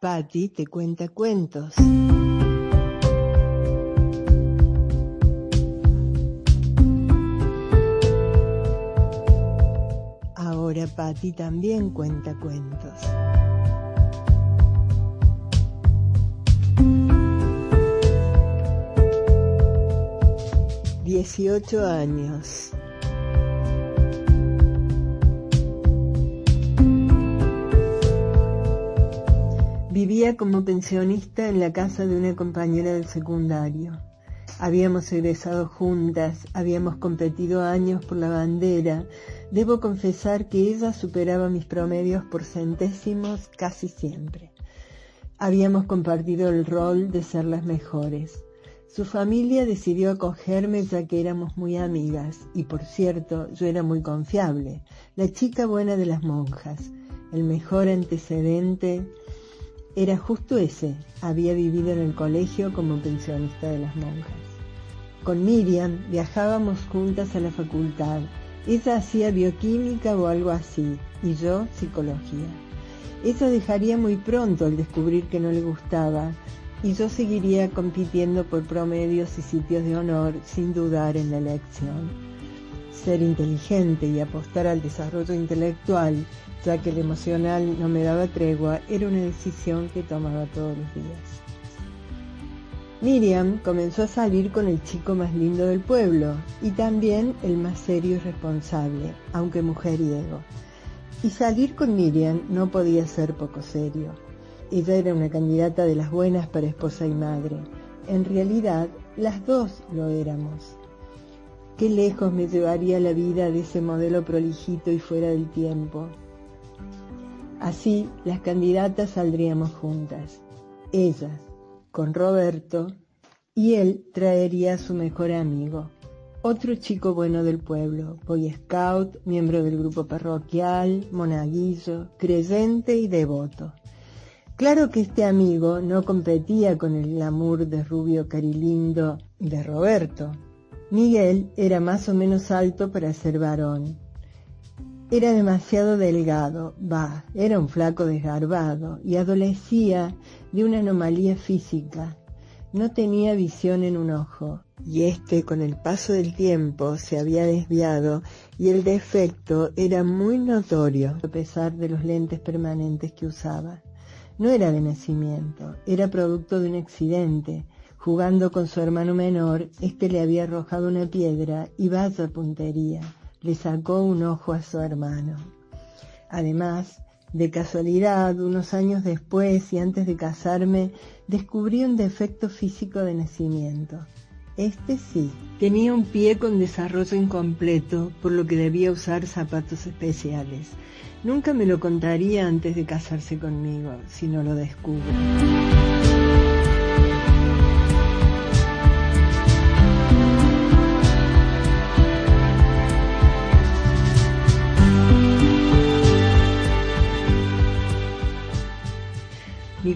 Patti te cuenta cuentos. Ahora Patti también cuenta cuentos. Dieciocho años. Vivía como pensionista en la casa de una compañera del secundario. Habíamos egresado juntas, habíamos competido años por la bandera. Debo confesar que ella superaba mis promedios por centésimos casi siempre. Habíamos compartido el rol de ser las mejores. Su familia decidió acogerme ya que éramos muy amigas y por cierto yo era muy confiable, la chica buena de las monjas, el mejor antecedente era justo ese, había vivido en el colegio como pensionista de las monjas. Con Miriam viajábamos juntas a la facultad. Ella hacía bioquímica o algo así, y yo psicología. Ella dejaría muy pronto al descubrir que no le gustaba, y yo seguiría compitiendo por promedios y sitios de honor sin dudar en la elección. Ser inteligente y apostar al desarrollo intelectual ya que el emocional no me daba tregua, era una decisión que tomaba todos los días. Miriam comenzó a salir con el chico más lindo del pueblo y también el más serio y responsable, aunque mujeriego. Y salir con Miriam no podía ser poco serio. Ella era una candidata de las buenas para esposa y madre. En realidad, las dos lo éramos. Qué lejos me llevaría la vida de ese modelo prolijito y fuera del tiempo. Así las candidatas saldríamos juntas, ella con Roberto y él traería a su mejor amigo, otro chico bueno del pueblo, boy scout, miembro del grupo parroquial, monaguillo, creyente y devoto. Claro que este amigo no competía con el glamour de rubio carilindo de Roberto. Miguel era más o menos alto para ser varón, era demasiado delgado, va, era un flaco desgarbado y adolecía de una anomalía física. No tenía visión en un ojo, y este con el paso del tiempo se había desviado y el defecto era muy notorio a pesar de los lentes permanentes que usaba. No era de nacimiento, era producto de un accidente. Jugando con su hermano menor, este le había arrojado una piedra y vaya puntería le sacó un ojo a su hermano. Además, de casualidad, unos años después y antes de casarme, descubrí un defecto físico de nacimiento. Este sí, tenía un pie con desarrollo incompleto, por lo que debía usar zapatos especiales. Nunca me lo contaría antes de casarse conmigo, si no lo descubro.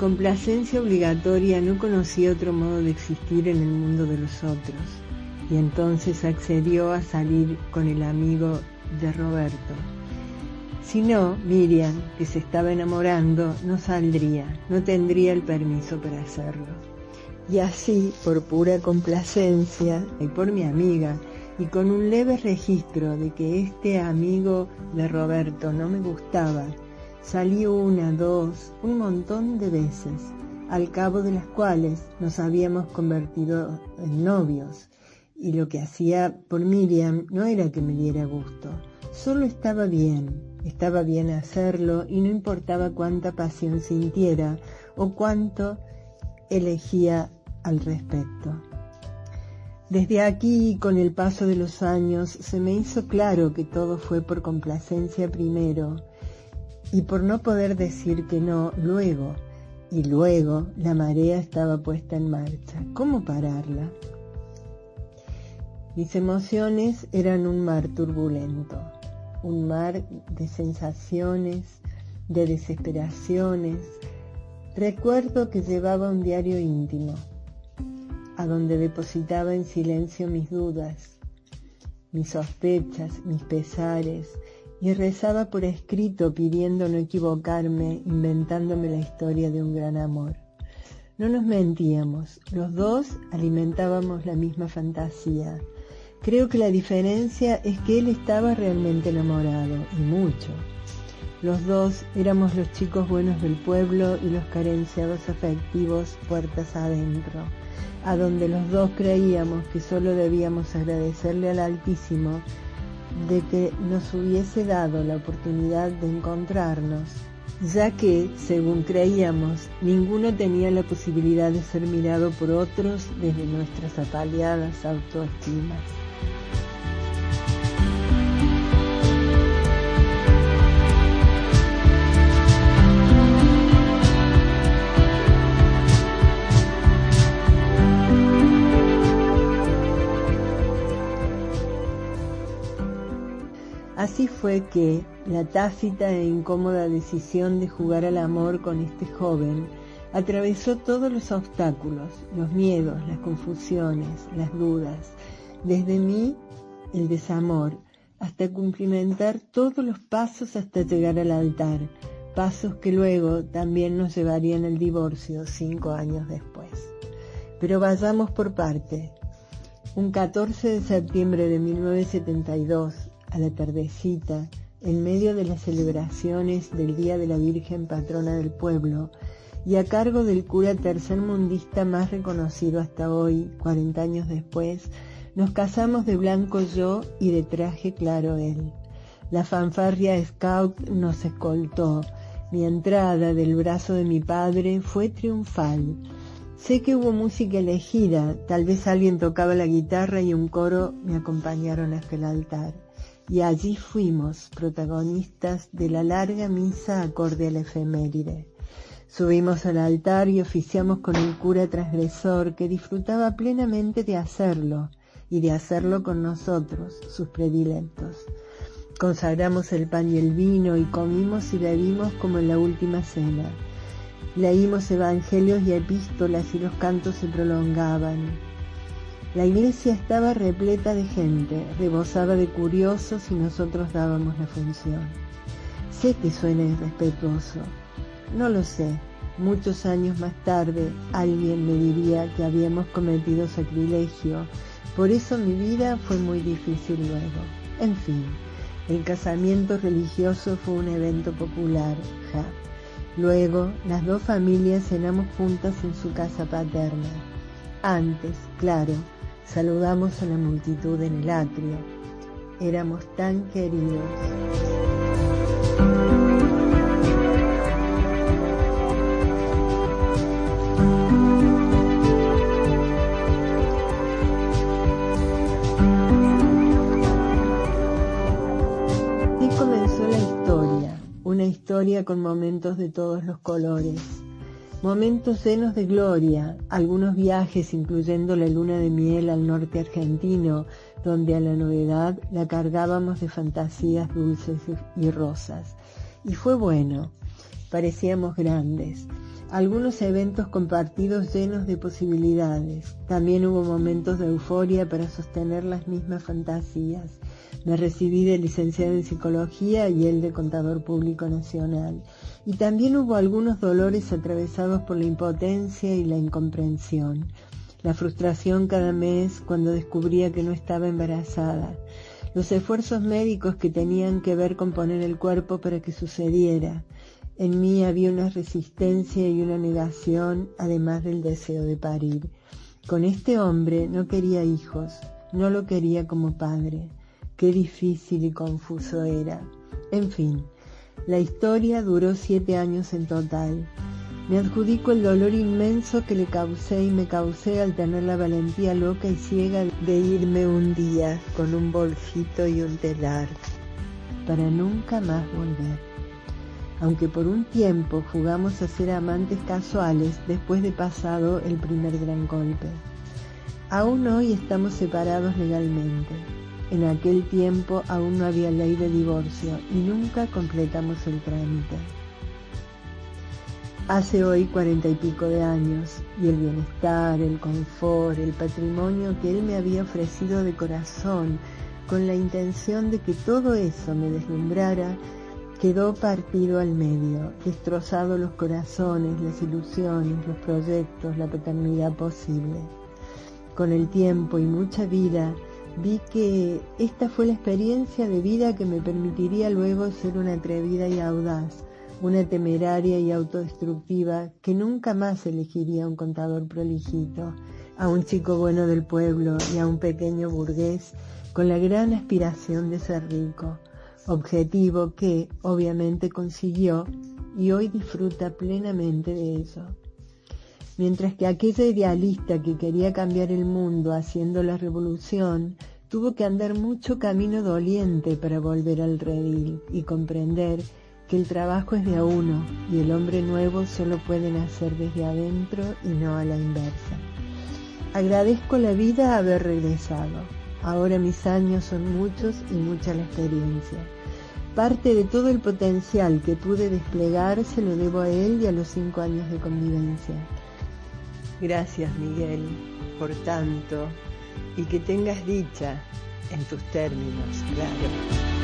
Complacencia obligatoria no conocía otro modo de existir en el mundo de los otros, y entonces accedió a salir con el amigo de Roberto. Si no, Miriam, que se estaba enamorando, no saldría, no tendría el permiso para hacerlo. Y así, por pura complacencia, y por mi amiga, y con un leve registro de que este amigo de Roberto no me gustaba, Salí una, dos, un montón de veces, al cabo de las cuales nos habíamos convertido en novios. Y lo que hacía por Miriam no era que me diera gusto, solo estaba bien, estaba bien hacerlo y no importaba cuánta pasión sintiera o cuánto elegía al respecto. Desde aquí, con el paso de los años, se me hizo claro que todo fue por complacencia primero y por no poder decir que no luego, y luego la marea estaba puesta en marcha. ¿Cómo pararla? Mis emociones eran un mar turbulento, un mar de sensaciones, de desesperaciones. Recuerdo que llevaba un diario íntimo, a donde depositaba en silencio mis dudas, mis sospechas, mis pesares, y rezaba por escrito pidiendo no equivocarme, inventándome la historia de un gran amor. No nos mentíamos, los dos alimentábamos la misma fantasía. Creo que la diferencia es que él estaba realmente enamorado, y mucho. Los dos éramos los chicos buenos del pueblo y los carenciados afectivos puertas adentro, a donde los dos creíamos que solo debíamos agradecerle al Altísimo de que nos hubiese dado la oportunidad de encontrarnos, ya que, según creíamos, ninguno tenía la posibilidad de ser mirado por otros desde nuestras apaleadas autoestimas. Así fue que la tácita e incómoda decisión de jugar al amor con este joven atravesó todos los obstáculos, los miedos, las confusiones, las dudas, desde mí el desamor, hasta cumplimentar todos los pasos hasta llegar al altar, pasos que luego también nos llevarían al divorcio cinco años después. Pero vayamos por parte. Un 14 de septiembre de 1972, a la tardecita, en medio de las celebraciones del Día de la Virgen Patrona del Pueblo, y a cargo del cura tercermundista más reconocido hasta hoy, 40 años después, nos casamos de blanco yo y de traje claro él. La fanfarria scout nos escoltó. Mi entrada del brazo de mi padre fue triunfal. Sé que hubo música elegida, tal vez alguien tocaba la guitarra y un coro me acompañaron hasta el altar y allí fuimos protagonistas de la larga misa acorde a la efeméride. Subimos al altar y oficiamos con el cura transgresor que disfrutaba plenamente de hacerlo y de hacerlo con nosotros, sus predilectos. Consagramos el pan y el vino y comimos y bebimos como en la última cena. Leímos evangelios y epístolas y los cantos se prolongaban. La iglesia estaba repleta de gente, rebosaba de curiosos y nosotros dábamos la función. Sé que suena irrespetuoso, no lo sé. Muchos años más tarde alguien me diría que habíamos cometido sacrilegio, por eso mi vida fue muy difícil luego. En fin, el casamiento religioso fue un evento popular, ja. Luego, las dos familias cenamos juntas en su casa paterna. Antes, claro, Saludamos a la multitud en el atrio. Éramos tan queridos. Y comenzó la historia, una historia con momentos de todos los colores Momentos llenos de gloria, algunos viajes incluyendo la luna de miel al norte argentino, donde a la novedad la cargábamos de fantasías dulces y rosas. Y fue bueno, parecíamos grandes. Algunos eventos compartidos llenos de posibilidades. También hubo momentos de euforia para sostener las mismas fantasías. Me recibí de licenciado en psicología y él de contador público nacional y también hubo algunos dolores atravesados por la impotencia y la incomprensión, la frustración cada mes cuando descubría que no estaba embarazada, los esfuerzos médicos que tenían que ver con poner el cuerpo para que sucediera. En mí había una resistencia y una negación, además del deseo de parir. Con este hombre no quería hijos, no lo quería como padre. Qué difícil y confuso era. En fin, la historia duró siete años en total. Me adjudico el dolor inmenso que le causé y me causé al tener la valentía loca y ciega de irme un día con un bolsito y un telar para nunca más volver. Aunque por un tiempo jugamos a ser amantes casuales después de pasado el primer gran golpe. Aún hoy estamos separados legalmente. En aquel tiempo aún no había ley de divorcio y nunca completamos el trámite. Hace hoy cuarenta y pico de años y el bienestar, el confort, el patrimonio que él me había ofrecido de corazón, con la intención de que todo eso me deslumbrara, quedó partido al medio, destrozado los corazones, las ilusiones, los proyectos, la paternidad posible. Con el tiempo y mucha vida, vi que esta fue la experiencia de vida que me permitiría luego ser una atrevida y audaz, una temeraria y autodestructiva que nunca más elegiría a un contador prolijito, a un chico bueno del pueblo y a un pequeño burgués con la gran aspiración de ser rico, objetivo que obviamente consiguió y hoy disfruta plenamente de eso. Mientras que aquella idealista que quería cambiar el mundo haciendo la revolución tuvo que andar mucho camino doliente para volver al redil y comprender que el trabajo es de a uno y el hombre nuevo solo puede nacer desde adentro y no a la inversa. Agradezco la vida haber regresado. Ahora mis años son muchos y mucha la experiencia. Parte de todo el potencial que pude desplegar se lo debo a él y a los cinco años de convivencia. Gracias Miguel por tanto y que tengas dicha en tus términos, claro.